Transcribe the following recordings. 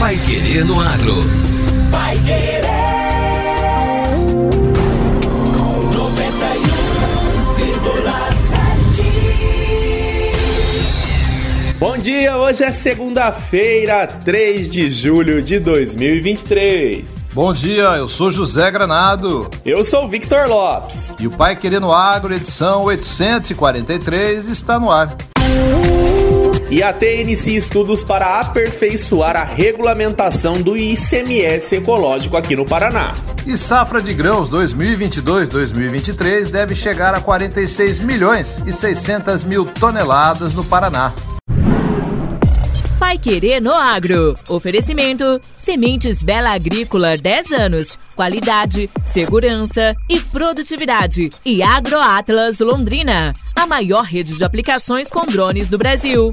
Pai Querer no Agro. Pai Querer. 91,7. Bom dia, hoje é segunda-feira, 3 de julho de 2023. Bom dia, eu sou José Granado. Eu sou Victor Lopes. E o Pai Querendo Agro, edição 843, está no ar. E a T inicia estudos para aperfeiçoar a regulamentação do ICMS ecológico aqui no Paraná. E safra de grãos 2022-2023 deve chegar a 46 milhões e 600 mil toneladas no Paraná. Vai Querer no Agro. Oferecimento: Sementes Bela Agrícola 10 anos. Qualidade, segurança e produtividade. E AgroAtlas Londrina, a maior rede de aplicações com drones do Brasil.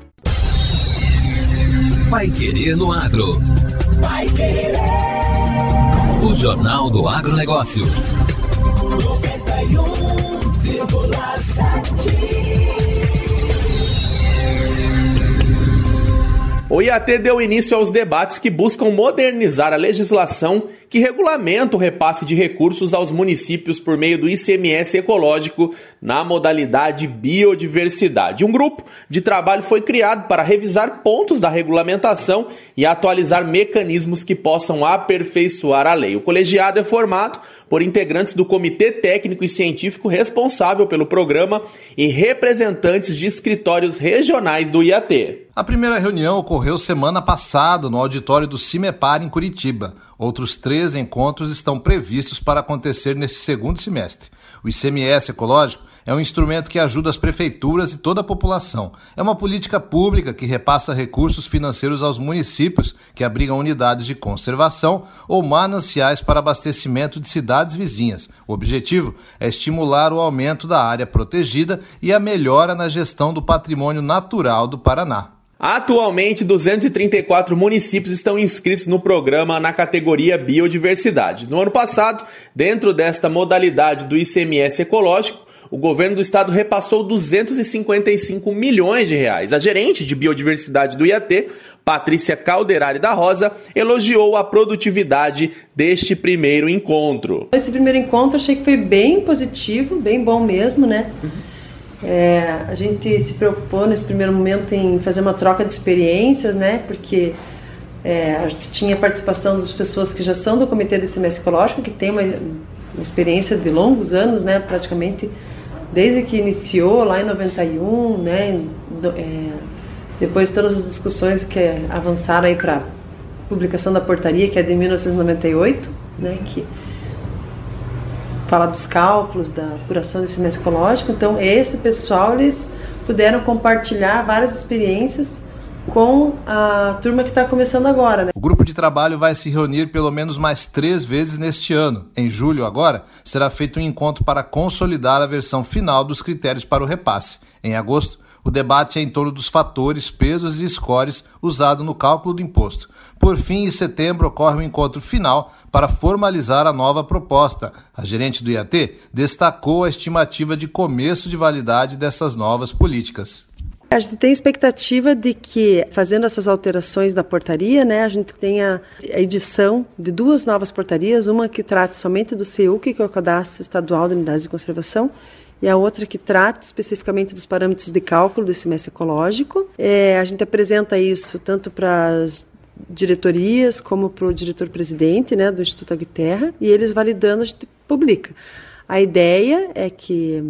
Pai Querer no Agro. Pai Querer. O Jornal do Agronegócio. 91,7. O IAT deu início aos debates que buscam modernizar a legislação que regulamenta o repasse de recursos aos municípios por meio do ICMS ecológico na modalidade biodiversidade. Um grupo de trabalho foi criado para revisar pontos da regulamentação e atualizar mecanismos que possam aperfeiçoar a lei. O colegiado é formado por integrantes do Comitê Técnico e Científico responsável pelo programa e representantes de escritórios regionais do IAT. A primeira reunião ocorreu semana passada no auditório do CIMEPAR em Curitiba. Outros três encontros estão previstos para acontecer nesse segundo semestre. O ICMS ecológico é um instrumento que ajuda as prefeituras e toda a população. É uma política pública que repassa recursos financeiros aos municípios que abrigam unidades de conservação ou mananciais para abastecimento de cidades vizinhas. O objetivo é estimular o aumento da área protegida e a melhora na gestão do patrimônio natural do Paraná. Atualmente, 234 municípios estão inscritos no programa na categoria Biodiversidade. No ano passado, dentro desta modalidade do ICMS ecológico, o governo do estado repassou 255 milhões de reais. A gerente de biodiversidade do IAT, Patrícia Calderari da Rosa, elogiou a produtividade deste primeiro encontro. Esse primeiro encontro achei que foi bem positivo, bem bom mesmo, né? É, a gente se preocupou nesse primeiro momento em fazer uma troca de experiências, né? Porque é, a gente tinha participação das pessoas que já são do Comitê de Semestre Ecológico, que tem uma, uma experiência de longos anos, né? Praticamente desde que iniciou lá em 91, né? É, depois todas as discussões que avançaram aí para publicação da portaria, que é de 1998, né? Que fala dos cálculos da apuração desse semestre ecológico. Então, esse pessoal eles puderam compartilhar várias experiências com a turma que está começando agora. Né? O grupo de trabalho vai se reunir pelo menos mais três vezes neste ano. Em julho, agora, será feito um encontro para consolidar a versão final dos critérios para o repasse. Em agosto, o debate é em torno dos fatores, pesos e scores usados no cálculo do imposto. Por fim, em setembro ocorre o encontro final para formalizar a nova proposta. A gerente do IAT destacou a estimativa de começo de validade dessas novas políticas. A gente tem expectativa de que, fazendo essas alterações da portaria, né, a gente tenha a edição de duas novas portarias, uma que trate somente do CEUC, que é o Cadastro Estadual de Unidades de Conservação, e a outra que trata especificamente dos parâmetros de cálculo desse mês ecológico. É, a gente apresenta isso tanto para as diretorias como para o diretor-presidente né, do Instituto Agterra, e eles validando a gente publica. A ideia é que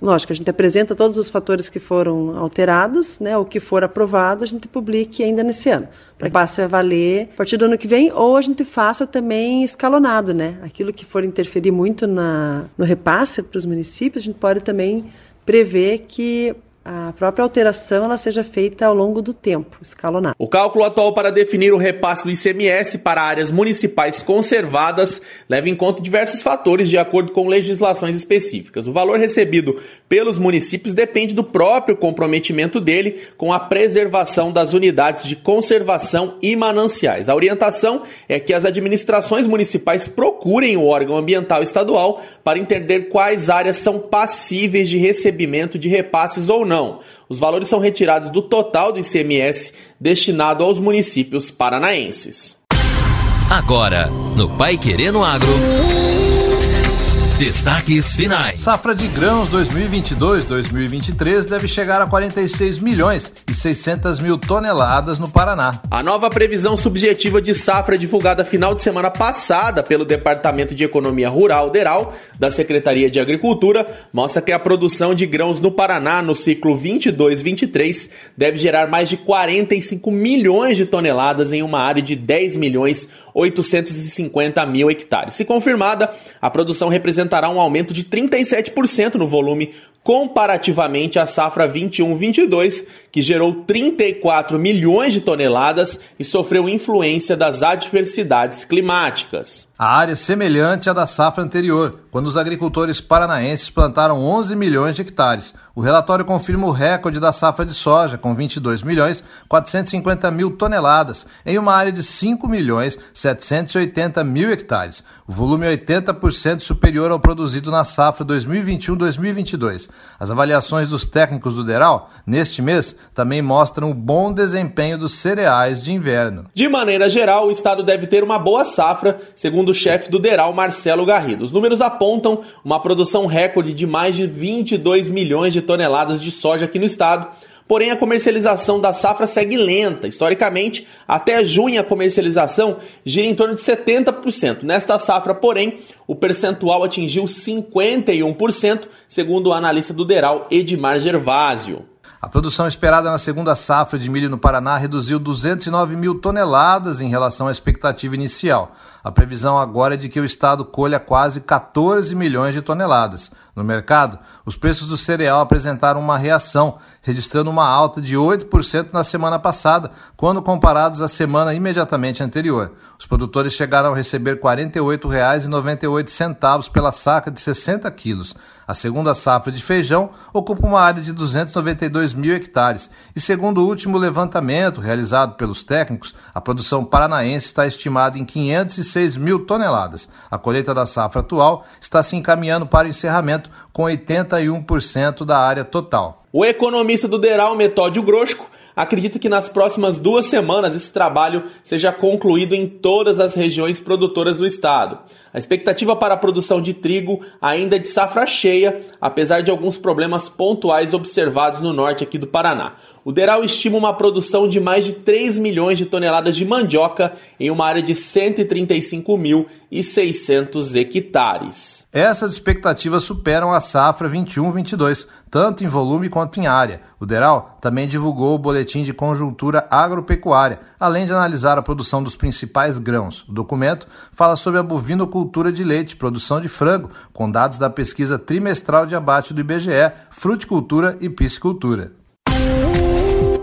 Lógico, a gente apresenta todos os fatores que foram alterados, né, o que for aprovado, a gente publique ainda nesse ano, para que passe a valer a partir do ano que vem, ou a gente faça também escalonado, né? Aquilo que for interferir muito na, no repasse para os municípios, a gente pode também prever que a própria alteração ela seja feita ao longo do tempo, escalonada. O cálculo atual para definir o repasse do ICMS para áreas municipais conservadas leva em conta diversos fatores de acordo com legislações específicas. O valor recebido pelos municípios depende do próprio comprometimento dele com a preservação das unidades de conservação e mananciais. A orientação é que as administrações municipais procurem o órgão ambiental estadual para entender quais áreas são passíveis de recebimento de repasses ou não não. Os valores são retirados do total do ICMS destinado aos municípios paranaenses. Agora, no Pai Querendo Agro. Destaques finais. Safra de grãos 2022-2023 deve chegar a 46 milhões e 600 mil toneladas no Paraná. A nova previsão subjetiva de safra divulgada final de semana passada pelo Departamento de Economia Rural DERAL da Secretaria de Agricultura mostra que a produção de grãos no Paraná no ciclo 22-23 deve gerar mais de 45 milhões de toneladas em uma área de 10 milhões 850 mil hectares. Se confirmada, a produção representa apresentará um aumento de 37% no volume comparativamente à safra 21-22, que gerou 34 milhões de toneladas e sofreu influência das adversidades climáticas. A área é semelhante à da safra anterior, quando os agricultores paranaenses plantaram 11 milhões de hectares. O relatório confirma o recorde da safra de soja, com 22 milhões 450 mil toneladas, em uma área de 5 milhões 780 mil hectares. O volume é 80% superior ao produzido na safra 2021-2022. As avaliações dos técnicos do DERAL, neste mês, também mostram o bom desempenho dos cereais de inverno. De maneira geral, o estado deve ter uma boa safra, segundo o chefe do DERAL, Marcelo Garrido. Os números apontam uma produção recorde de mais de 22 milhões de toneladas de soja aqui no estado. Porém, a comercialização da safra segue lenta. Historicamente, até junho a comercialização gira em torno de 70%. Nesta safra, porém, o percentual atingiu 51%, segundo o analista do Deral, Edmar Gervásio. A produção esperada na segunda safra de milho no Paraná reduziu 209 mil toneladas em relação à expectativa inicial. A previsão agora é de que o estado colha quase 14 milhões de toneladas. No mercado, os preços do cereal apresentaram uma reação, registrando uma alta de 8% na semana passada, quando comparados à semana imediatamente anterior. Os produtores chegaram a receber R$ 48,98 pela saca de 60 quilos. A segunda safra de feijão ocupa uma área de 292 mil hectares e, segundo o último levantamento realizado pelos técnicos, a produção paranaense está estimada em 506 mil toneladas. A colheita da safra atual está se encaminhando para o encerramento com 81% da área total. O economista do Deral, Metódio Grosco, acredita que nas próximas duas semanas esse trabalho seja concluído em todas as regiões produtoras do estado. A expectativa para a produção de trigo ainda é de safra cheia, apesar de alguns problemas pontuais observados no norte aqui do Paraná. O Deral estima uma produção de mais de 3 milhões de toneladas de mandioca em uma área de 135.600 hectares. Essas expectativas superam a safra 21-22, tanto em volume quanto em área. O Deral também divulgou o boletim de conjuntura agropecuária, além de analisar a produção dos principais grãos. O documento fala sobre a bovinocultura de leite, produção de frango, com dados da pesquisa trimestral de abate do IBGE, fruticultura e piscicultura.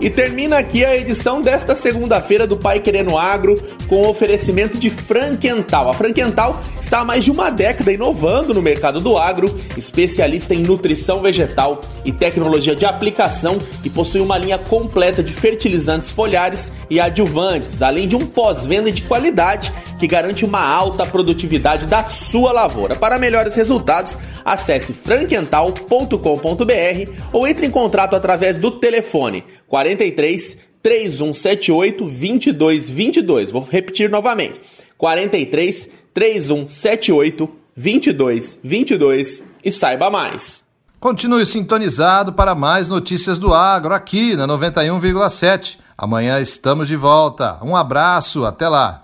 E termina aqui a edição desta segunda-feira do Pai Querendo Agro, com o oferecimento de Frankenthal. A Frankenthal está há mais de uma década inovando no mercado do agro, especialista em nutrição vegetal e tecnologia de aplicação e possui uma linha completa de fertilizantes foliares e adjuvantes, além de um pós-venda de qualidade que garante uma alta produtividade da sua lavoura. Para melhores resultados, acesse frankental.com.br ou entre em contato através do telefone 43 3178 2222. Vou repetir novamente. 43 3178 2222 e saiba mais. Continue sintonizado para mais notícias do agro aqui na 91,7. Amanhã estamos de volta. Um abraço, até lá.